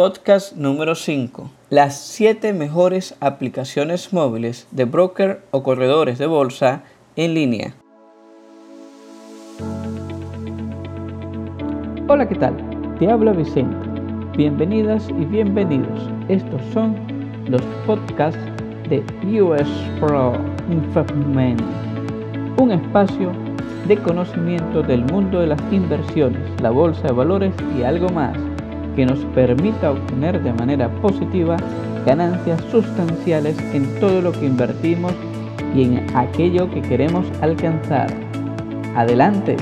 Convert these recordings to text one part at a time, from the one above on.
Podcast número 5. Las 7 mejores aplicaciones móviles de broker o corredores de bolsa en línea. Hola, ¿qué tal? Te habla Vicente. Bienvenidas y bienvenidos. Estos son los podcasts de US Pro Investment, un espacio de conocimiento del mundo de las inversiones, la bolsa de valores y algo más que nos permita obtener de manera positiva ganancias sustanciales en todo lo que invertimos y en aquello que queremos alcanzar. Adelante.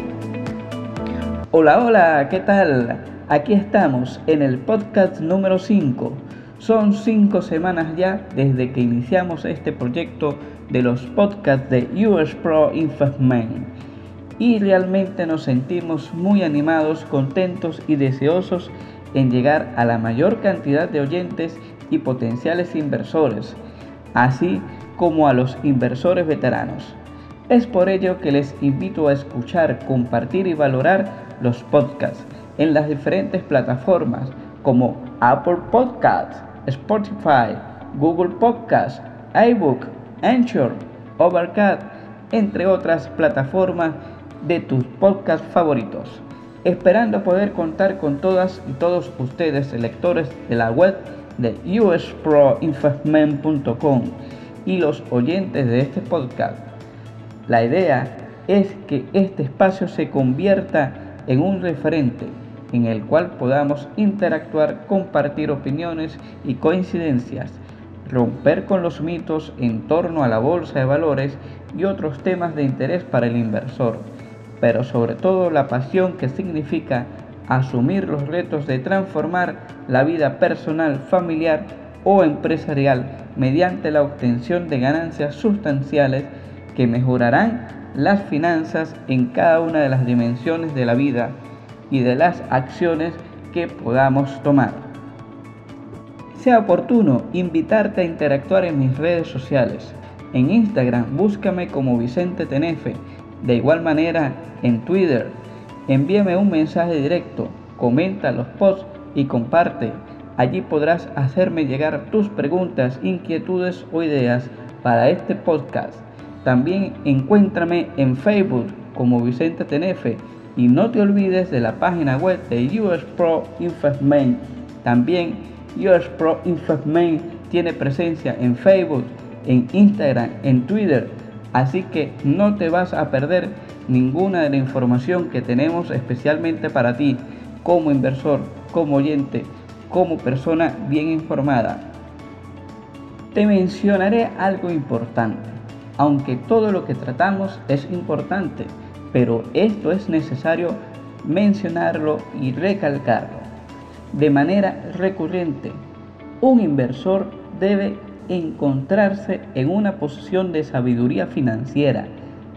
Hola, hola, ¿qué tal? Aquí estamos en el podcast número 5. Son cinco semanas ya desde que iniciamos este proyecto de los podcasts de US Pro Investment y realmente nos sentimos muy animados, contentos y deseosos en llegar a la mayor cantidad de oyentes y potenciales inversores, así como a los inversores veteranos. Es por ello que les invito a escuchar, compartir y valorar los podcasts en las diferentes plataformas como Apple Podcasts, Spotify, Google Podcasts, iBook, Anchor, Overcast, entre otras plataformas de tus podcasts favoritos esperando poder contar con todas y todos ustedes, lectores de la web de usproinvestment.com y los oyentes de este podcast. La idea es que este espacio se convierta en un referente en el cual podamos interactuar, compartir opiniones y coincidencias, romper con los mitos en torno a la bolsa de valores y otros temas de interés para el inversor pero sobre todo la pasión que significa asumir los retos de transformar la vida personal, familiar o empresarial mediante la obtención de ganancias sustanciales que mejorarán las finanzas en cada una de las dimensiones de la vida y de las acciones que podamos tomar. Sea oportuno invitarte a interactuar en mis redes sociales. En Instagram búscame como Vicente Tenefe de igual manera, en Twitter, envíame un mensaje directo, comenta los posts y comparte. Allí podrás hacerme llegar tus preguntas, inquietudes o ideas para este podcast. También encuéntrame en Facebook como Vicente Tenefe y no te olvides de la página web de US Pro Investment. También US Pro Investment tiene presencia en Facebook, en Instagram, en Twitter Así que no te vas a perder ninguna de la información que tenemos especialmente para ti como inversor, como oyente, como persona bien informada. Te mencionaré algo importante, aunque todo lo que tratamos es importante, pero esto es necesario mencionarlo y recalcarlo. De manera recurrente, un inversor debe encontrarse en una posición de sabiduría financiera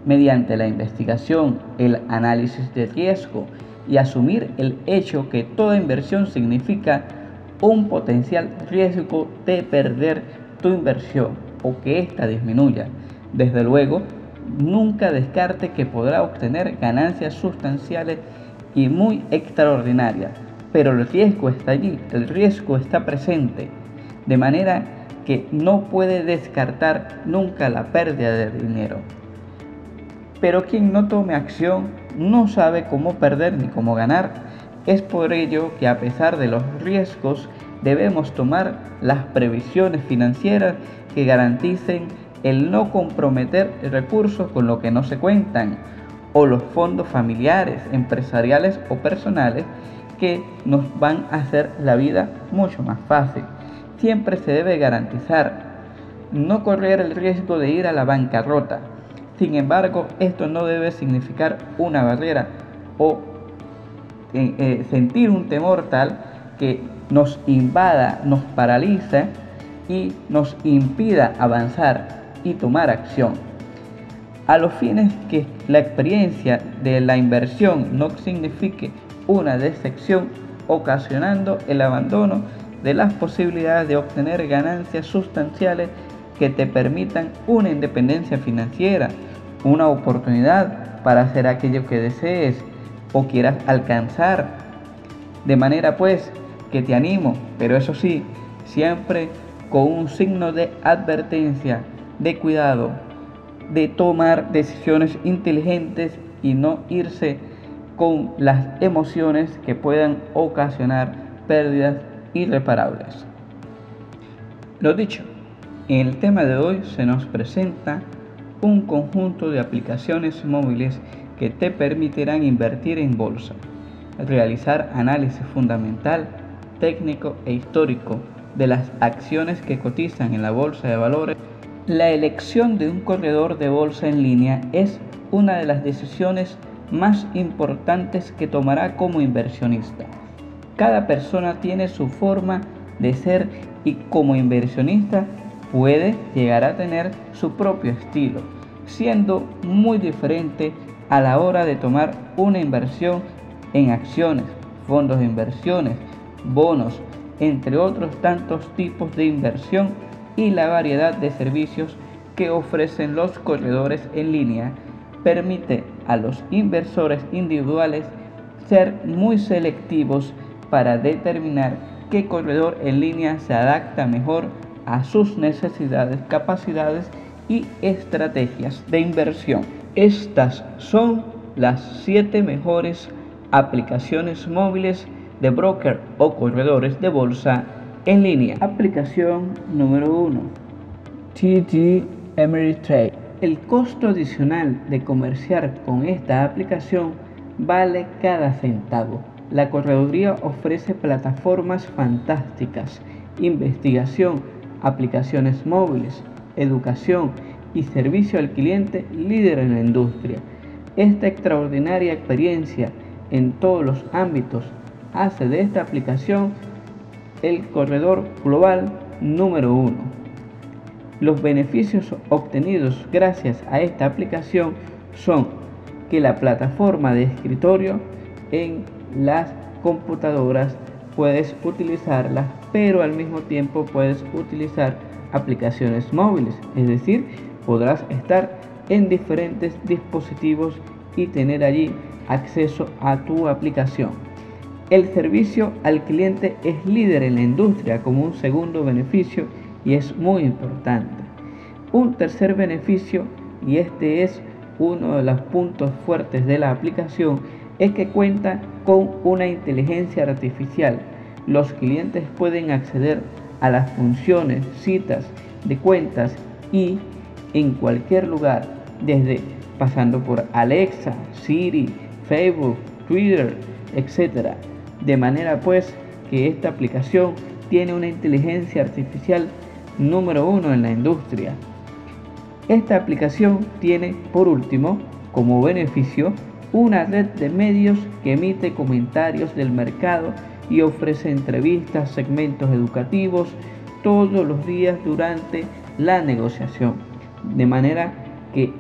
mediante la investigación, el análisis de riesgo y asumir el hecho que toda inversión significa un potencial riesgo de perder tu inversión o que ésta disminuya. Desde luego, nunca descarte que podrá obtener ganancias sustanciales y muy extraordinarias, pero el riesgo está allí, el riesgo está presente, de manera que no puede descartar nunca la pérdida de dinero. Pero quien no tome acción no sabe cómo perder ni cómo ganar. Es por ello que a pesar de los riesgos debemos tomar las previsiones financieras que garanticen el no comprometer recursos con lo que no se cuentan o los fondos familiares, empresariales o personales que nos van a hacer la vida mucho más fácil siempre se debe garantizar no correr el riesgo de ir a la bancarrota. Sin embargo, esto no debe significar una barrera o eh, eh, sentir un temor tal que nos invada, nos paraliza y nos impida avanzar y tomar acción. A los fines que la experiencia de la inversión no signifique una decepción ocasionando el abandono de las posibilidades de obtener ganancias sustanciales que te permitan una independencia financiera, una oportunidad para hacer aquello que desees o quieras alcanzar. De manera pues que te animo, pero eso sí, siempre con un signo de advertencia, de cuidado, de tomar decisiones inteligentes y no irse con las emociones que puedan ocasionar pérdidas irreparables. Lo dicho, en el tema de hoy se nos presenta un conjunto de aplicaciones móviles que te permitirán invertir en bolsa, realizar análisis fundamental, técnico e histórico de las acciones que cotizan en la bolsa de valores. La elección de un corredor de bolsa en línea es una de las decisiones más importantes que tomará como inversionista. Cada persona tiene su forma de ser y como inversionista puede llegar a tener su propio estilo, siendo muy diferente a la hora de tomar una inversión en acciones, fondos de inversiones, bonos, entre otros tantos tipos de inversión y la variedad de servicios que ofrecen los corredores en línea permite a los inversores individuales ser muy selectivos para determinar qué corredor en línea se adapta mejor a sus necesidades, capacidades y estrategias de inversión. Estas son las 7 mejores aplicaciones móviles de broker o corredores de bolsa en línea. Aplicación número 1. TD Ameritrade. El costo adicional de comerciar con esta aplicación vale cada centavo. La correduría ofrece plataformas fantásticas, investigación, aplicaciones móviles, educación y servicio al cliente líder en la industria. Esta extraordinaria experiencia en todos los ámbitos hace de esta aplicación el corredor global número uno. Los beneficios obtenidos gracias a esta aplicación son que la plataforma de escritorio en las computadoras puedes utilizarlas, pero al mismo tiempo puedes utilizar aplicaciones móviles, es decir, podrás estar en diferentes dispositivos y tener allí acceso a tu aplicación. El servicio al cliente es líder en la industria como un segundo beneficio y es muy importante. Un tercer beneficio, y este es uno de los puntos fuertes de la aplicación, es que cuenta con una inteligencia artificial. Los clientes pueden acceder a las funciones, citas de cuentas y en cualquier lugar, desde pasando por Alexa, Siri, Facebook, Twitter, etc. De manera pues que esta aplicación tiene una inteligencia artificial número uno en la industria. Esta aplicación tiene, por último, como beneficio una red de medios que emite comentarios del mercado y ofrece entrevistas, segmentos educativos todos los días durante la negociación. De manera que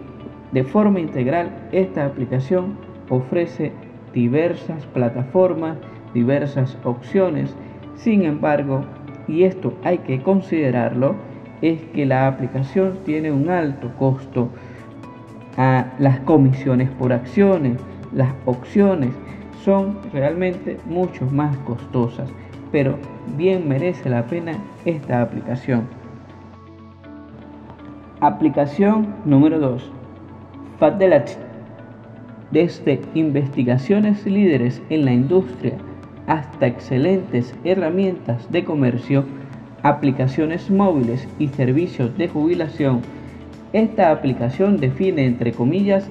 de forma integral esta aplicación ofrece diversas plataformas, diversas opciones. Sin embargo, y esto hay que considerarlo, es que la aplicación tiene un alto costo las comisiones por acciones, las opciones son realmente mucho más costosas, pero bien merece la pena esta aplicación. Aplicación número 2. Fadelat. Desde investigaciones líderes en la industria hasta excelentes herramientas de comercio, aplicaciones móviles y servicios de jubilación, esta aplicación define, entre comillas,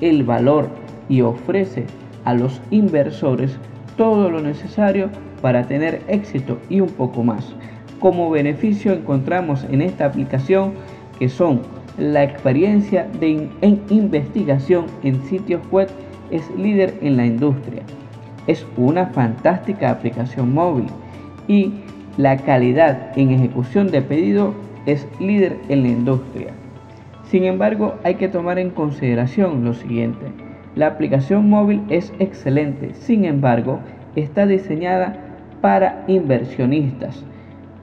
el valor y ofrece a los inversores todo lo necesario para tener éxito y un poco más. Como beneficio encontramos en esta aplicación que son la experiencia de en investigación en sitios web es líder en la industria. Es una fantástica aplicación móvil y la calidad en ejecución de pedido es líder en la industria. Sin embargo, hay que tomar en consideración lo siguiente. La aplicación móvil es excelente, sin embargo, está diseñada para inversionistas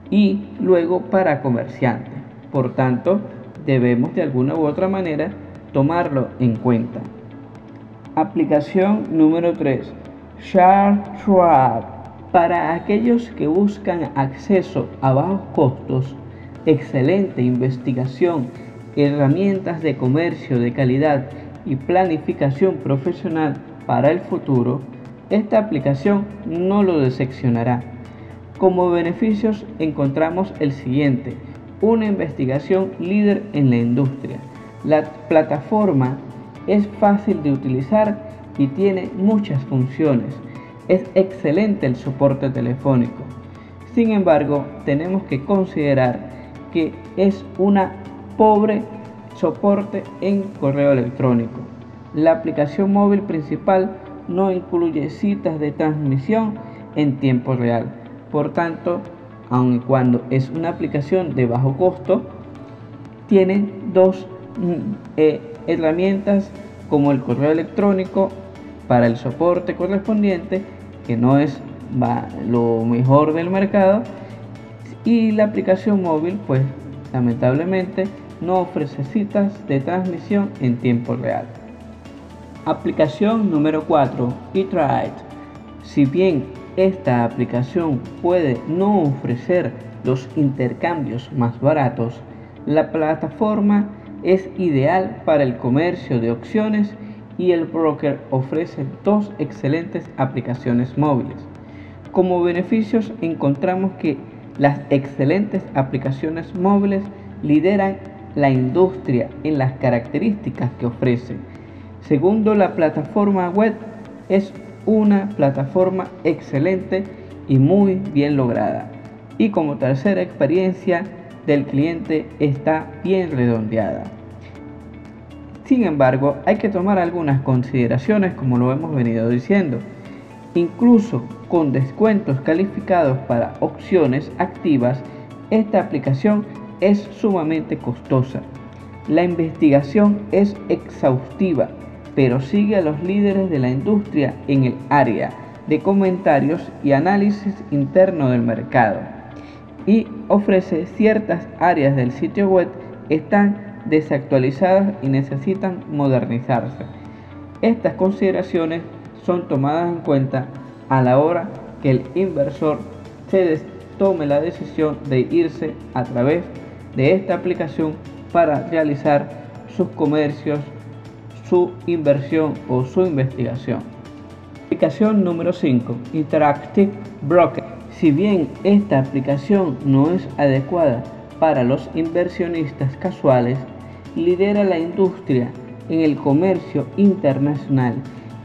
y luego para comerciantes. Por tanto, debemos de alguna u otra manera tomarlo en cuenta. Aplicación número 3. Chartweb. Para aquellos que buscan acceso a bajos costos, excelente investigación, herramientas de comercio de calidad y planificación profesional para el futuro, esta aplicación no lo decepcionará. Como beneficios encontramos el siguiente, una investigación líder en la industria. La plataforma es fácil de utilizar y tiene muchas funciones es excelente el soporte telefónico. Sin embargo, tenemos que considerar que es una pobre soporte en correo electrónico. La aplicación móvil principal no incluye citas de transmisión en tiempo real. Por tanto, aun cuando es una aplicación de bajo costo, tiene dos mm, eh, herramientas como el correo electrónico para el soporte correspondiente, que no es lo mejor del mercado, y la aplicación móvil, pues lamentablemente no ofrece citas de transmisión en tiempo real. Aplicación número 4, eTrade. Si bien esta aplicación puede no ofrecer los intercambios más baratos, la plataforma es ideal para el comercio de opciones y el broker ofrece dos excelentes aplicaciones móviles. Como beneficios encontramos que las excelentes aplicaciones móviles lideran la industria en las características que ofrecen. Segundo, la plataforma web es una plataforma excelente y muy bien lograda. Y como tercera experiencia del cliente está bien redondeada. Sin embargo, hay que tomar algunas consideraciones como lo hemos venido diciendo. Incluso con descuentos calificados para opciones activas, esta aplicación es sumamente costosa. La investigación es exhaustiva, pero sigue a los líderes de la industria en el área de comentarios y análisis interno del mercado y ofrece ciertas áreas del sitio web están desactualizadas y necesitan modernizarse. Estas consideraciones son tomadas en cuenta a la hora que el inversor se tome la decisión de irse a través de esta aplicación para realizar sus comercios, su inversión o su investigación. Aplicación número 5, Interactive Broker. Si bien esta aplicación no es adecuada para los inversionistas casuales, lidera la industria en el comercio internacional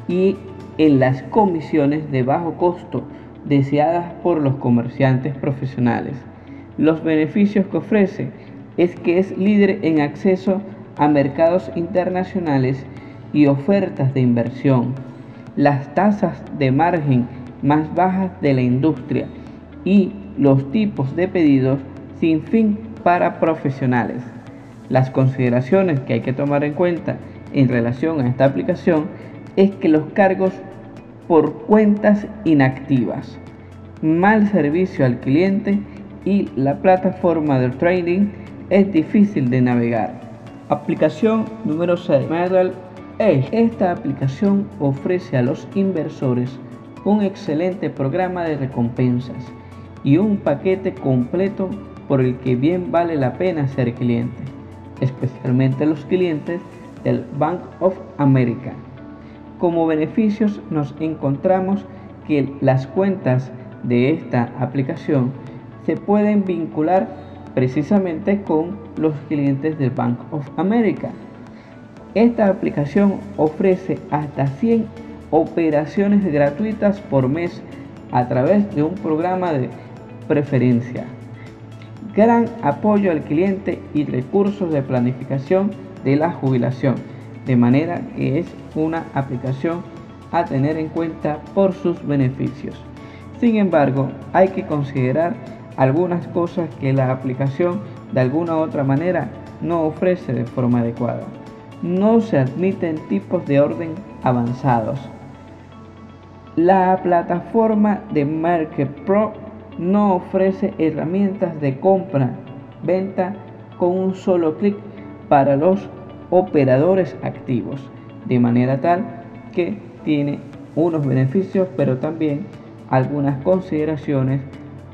y en las comisiones de bajo costo deseadas por los comerciantes profesionales. Los beneficios que ofrece es que es líder en acceso a mercados internacionales y ofertas de inversión, las tasas de margen más bajas de la industria y los tipos de pedidos sin fin para profesionales. Las consideraciones que hay que tomar en cuenta en relación a esta aplicación es que los cargos por cuentas inactivas, mal servicio al cliente y la plataforma de trading es difícil de navegar. Aplicación número 6. Medal Edge. Esta aplicación ofrece a los inversores un excelente programa de recompensas y un paquete completo por el que bien vale la pena ser cliente especialmente los clientes del Bank of America. Como beneficios nos encontramos que las cuentas de esta aplicación se pueden vincular precisamente con los clientes del Bank of America. Esta aplicación ofrece hasta 100 operaciones gratuitas por mes a través de un programa de preferencia gran apoyo al cliente y recursos de planificación de la jubilación, de manera que es una aplicación a tener en cuenta por sus beneficios. Sin embargo, hay que considerar algunas cosas que la aplicación de alguna u otra manera no ofrece de forma adecuada. No se admiten tipos de orden avanzados. La plataforma de Market Pro no ofrece herramientas de compra, venta con un solo clic para los operadores activos, de manera tal que tiene unos beneficios, pero también algunas consideraciones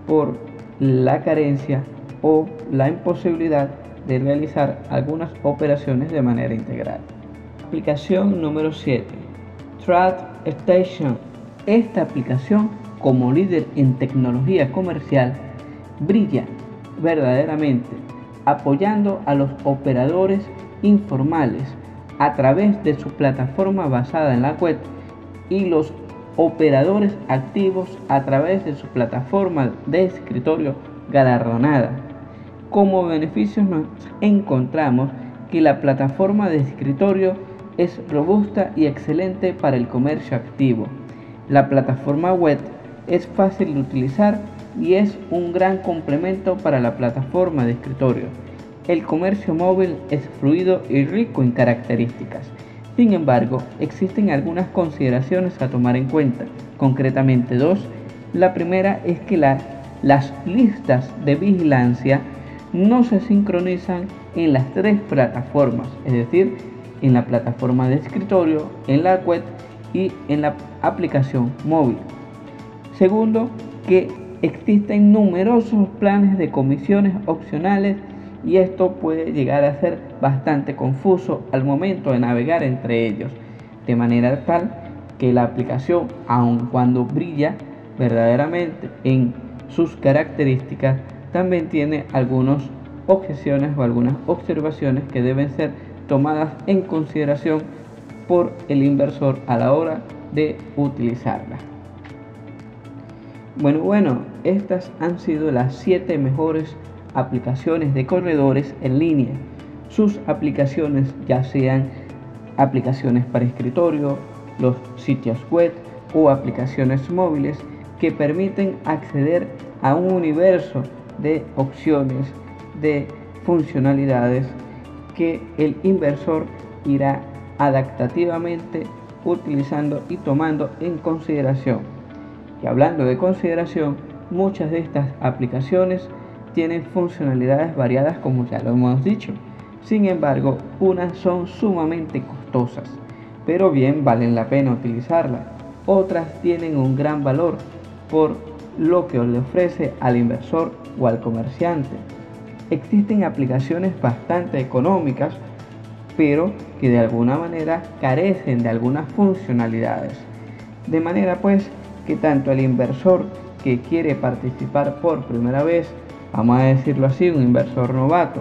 por la carencia o la imposibilidad de realizar algunas operaciones de manera integral. Aplicación número 7. Trad Station. Esta aplicación, como líder en tecnología comercial, brilla verdaderamente apoyando a los operadores informales a través de su plataforma basada en la web y los operadores activos a través de su plataforma de escritorio galardonada. Como beneficios nos encontramos que la plataforma de escritorio es robusta y excelente para el comercio activo. La plataforma web es fácil de utilizar y es un gran complemento para la plataforma de escritorio. El comercio móvil es fluido y rico en características. Sin embargo, existen algunas consideraciones a tomar en cuenta, concretamente dos. La primera es que las listas de vigilancia no se sincronizan en las tres plataformas, es decir, en la plataforma de escritorio, en la web y en la aplicación móvil. Segundo, que existen numerosos planes de comisiones opcionales y esto puede llegar a ser bastante confuso al momento de navegar entre ellos, de manera tal que la aplicación, aun cuando brilla verdaderamente en sus características, también tiene algunas objeciones o algunas observaciones que deben ser tomadas en consideración por el inversor a la hora de utilizarla. Bueno, bueno, estas han sido las 7 mejores aplicaciones de corredores en línea. Sus aplicaciones ya sean aplicaciones para escritorio, los sitios web o aplicaciones móviles que permiten acceder a un universo de opciones, de funcionalidades que el inversor irá adaptativamente utilizando y tomando en consideración. Y hablando de consideración, muchas de estas aplicaciones tienen funcionalidades variadas como ya lo hemos dicho. Sin embargo, unas son sumamente costosas, pero bien valen la pena utilizarlas. Otras tienen un gran valor por lo que le ofrece al inversor o al comerciante. Existen aplicaciones bastante económicas, pero que de alguna manera carecen de algunas funcionalidades. De manera pues que tanto el inversor que quiere participar por primera vez, vamos a decirlo así, un inversor novato,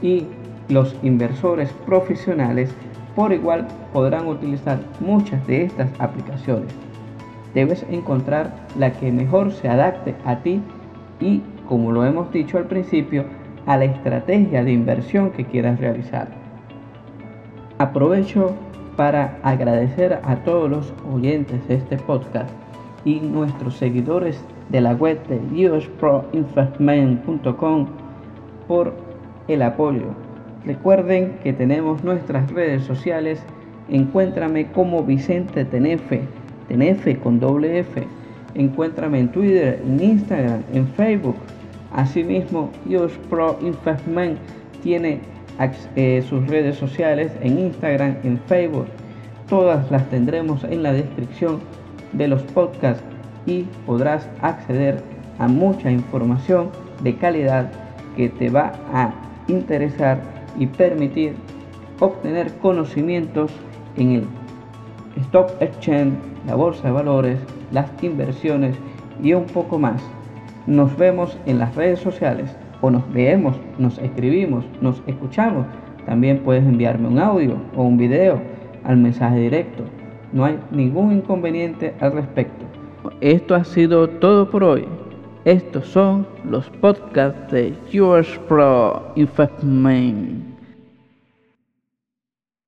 y los inversores profesionales por igual podrán utilizar muchas de estas aplicaciones. Debes encontrar la que mejor se adapte a ti y, como lo hemos dicho al principio, a la estrategia de inversión que quieras realizar. Aprovecho para agradecer a todos los oyentes de este podcast y nuestros seguidores de la web de usproinvestment.com por el apoyo. Recuerden que tenemos nuestras redes sociales. Encuéntrame como Vicente Tenefe, Tenefe con doble F. Encuéntrame en Twitter, en Instagram, en Facebook. Asimismo, US Pro Investment tiene eh, sus redes sociales en Instagram, en Facebook. Todas las tendremos en la descripción de los podcasts y podrás acceder a mucha información de calidad que te va a interesar y permitir obtener conocimientos en el stock exchange, la bolsa de valores, las inversiones y un poco más. Nos vemos en las redes sociales o nos leemos, nos escribimos, nos escuchamos. También puedes enviarme un audio o un video al mensaje directo no hay ningún inconveniente al respecto. Esto ha sido todo por hoy. Estos son los podcasts de Yours Pro Investment.